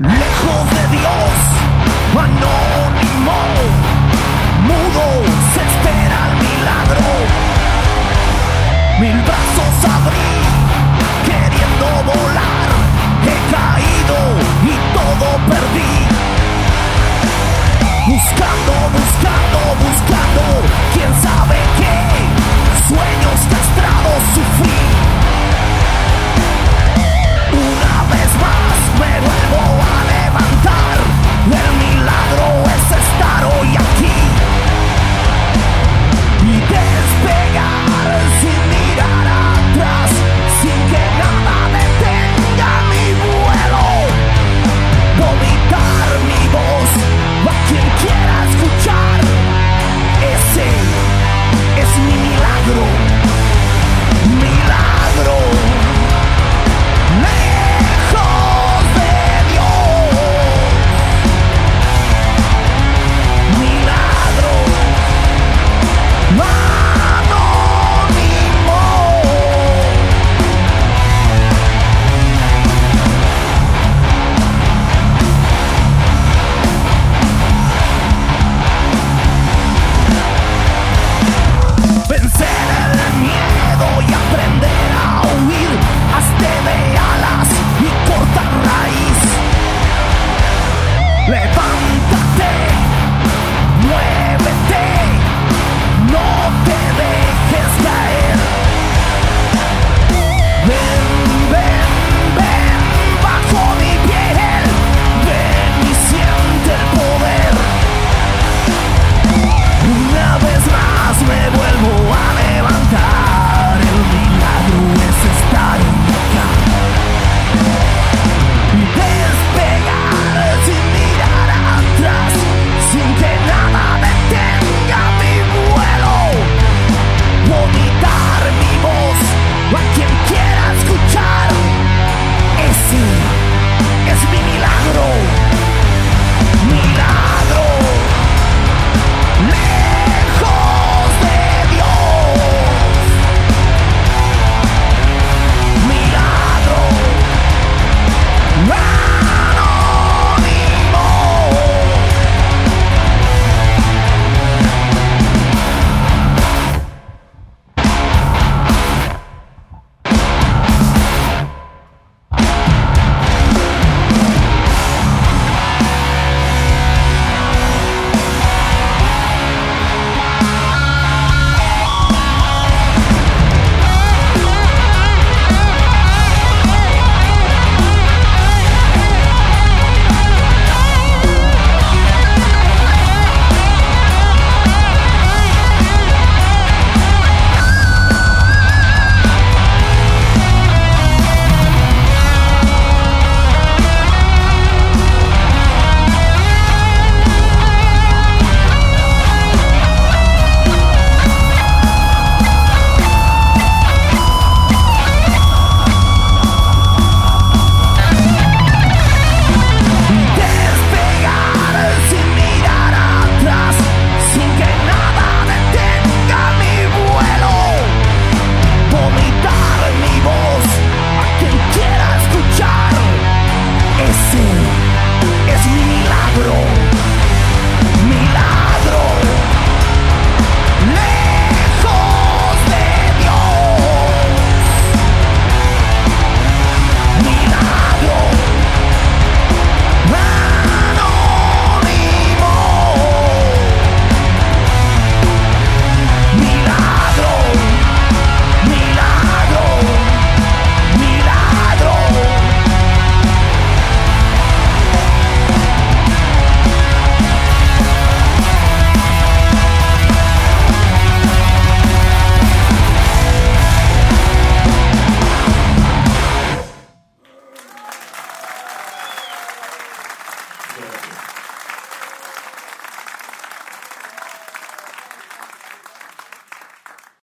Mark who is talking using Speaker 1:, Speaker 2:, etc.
Speaker 1: Lejos de Dios, anónimo, mudo, se espera el milagro. Mil brazos abrí, queriendo volar, he caído y todo perdí. Buscando